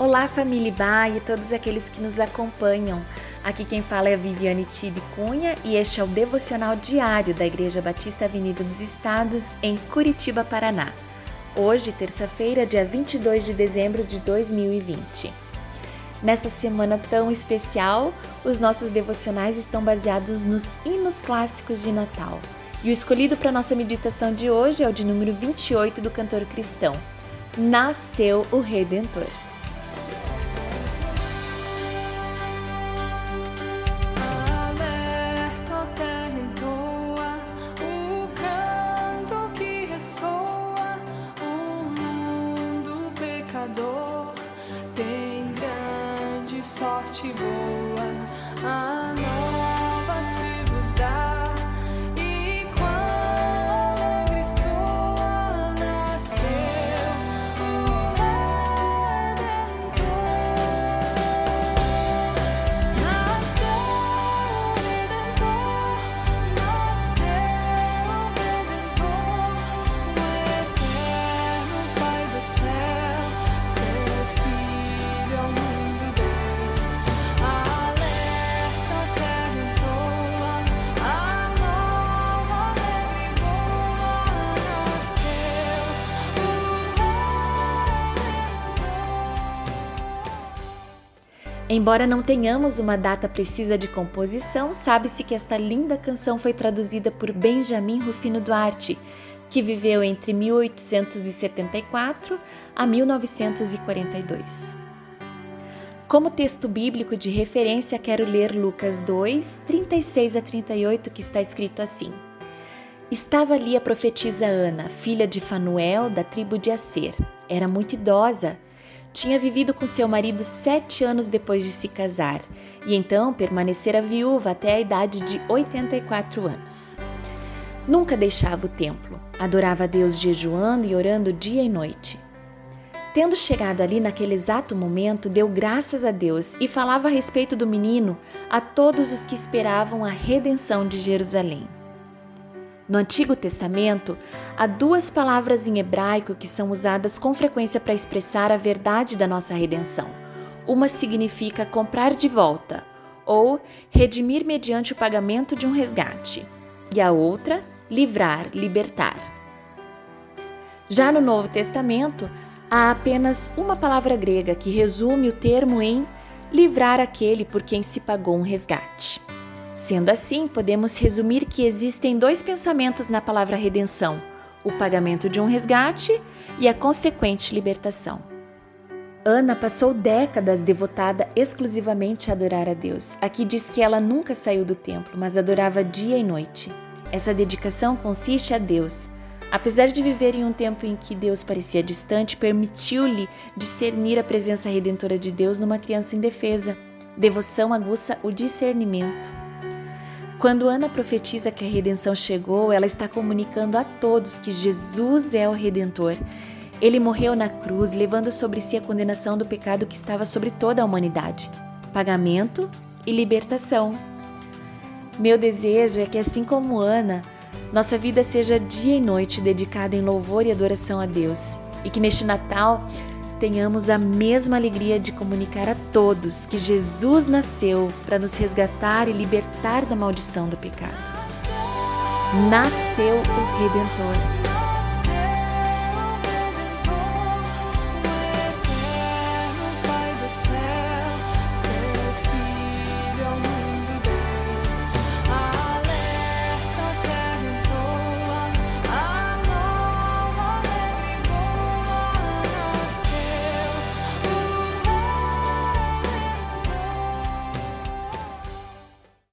Olá, família Ba e todos aqueles que nos acompanham. Aqui quem fala é a Viviane Tide Cunha e este é o devocional diário da Igreja Batista Avenida dos Estados, em Curitiba, Paraná. Hoje, terça-feira, dia 22 de dezembro de 2020. Nesta semana tão especial, os nossos devocionais estão baseados nos hinos clássicos de Natal. E o escolhido para nossa meditação de hoje é o de número 28 do cantor cristão. Nasceu o Redentor. Sorte boa, a nova Embora não tenhamos uma data precisa de composição, sabe-se que esta linda canção foi traduzida por Benjamin Rufino Duarte, que viveu entre 1874 a 1942. Como texto bíblico de referência, quero ler Lucas 2, 36 a 38, que está escrito assim: Estava ali a profetisa Ana, filha de Fanuel, da tribo de Aser. Era muito idosa tinha vivido com seu marido sete anos depois de se casar e então permanecera viúva até a idade de 84 anos. Nunca deixava o templo, adorava a Deus jejuando e orando dia e noite. Tendo chegado ali naquele exato momento, deu graças a Deus e falava a respeito do menino a todos os que esperavam a redenção de Jerusalém. No Antigo Testamento, há duas palavras em hebraico que são usadas com frequência para expressar a verdade da nossa redenção. Uma significa comprar de volta, ou redimir mediante o pagamento de um resgate, e a outra, livrar, libertar. Já no Novo Testamento, há apenas uma palavra grega que resume o termo em livrar aquele por quem se pagou um resgate. Sendo assim, podemos resumir que existem dois pensamentos na palavra redenção: o pagamento de um resgate e a consequente libertação. Ana passou décadas devotada exclusivamente a adorar a Deus. Aqui diz que ela nunca saiu do templo, mas adorava dia e noite. Essa dedicação consiste a Deus. Apesar de viver em um tempo em que Deus parecia distante, permitiu-lhe discernir a presença redentora de Deus numa criança indefesa. Devoção aguça o discernimento. Quando Ana profetiza que a redenção chegou, ela está comunicando a todos que Jesus é o redentor. Ele morreu na cruz, levando sobre si a condenação do pecado que estava sobre toda a humanidade. Pagamento e libertação. Meu desejo é que, assim como Ana, nossa vida seja dia e noite dedicada em louvor e adoração a Deus e que neste Natal tenhamos a mesma alegria de comunicar a todos que Jesus nasceu para nos resgatar e libertar da maldição do pecado. Nasceu o Redentor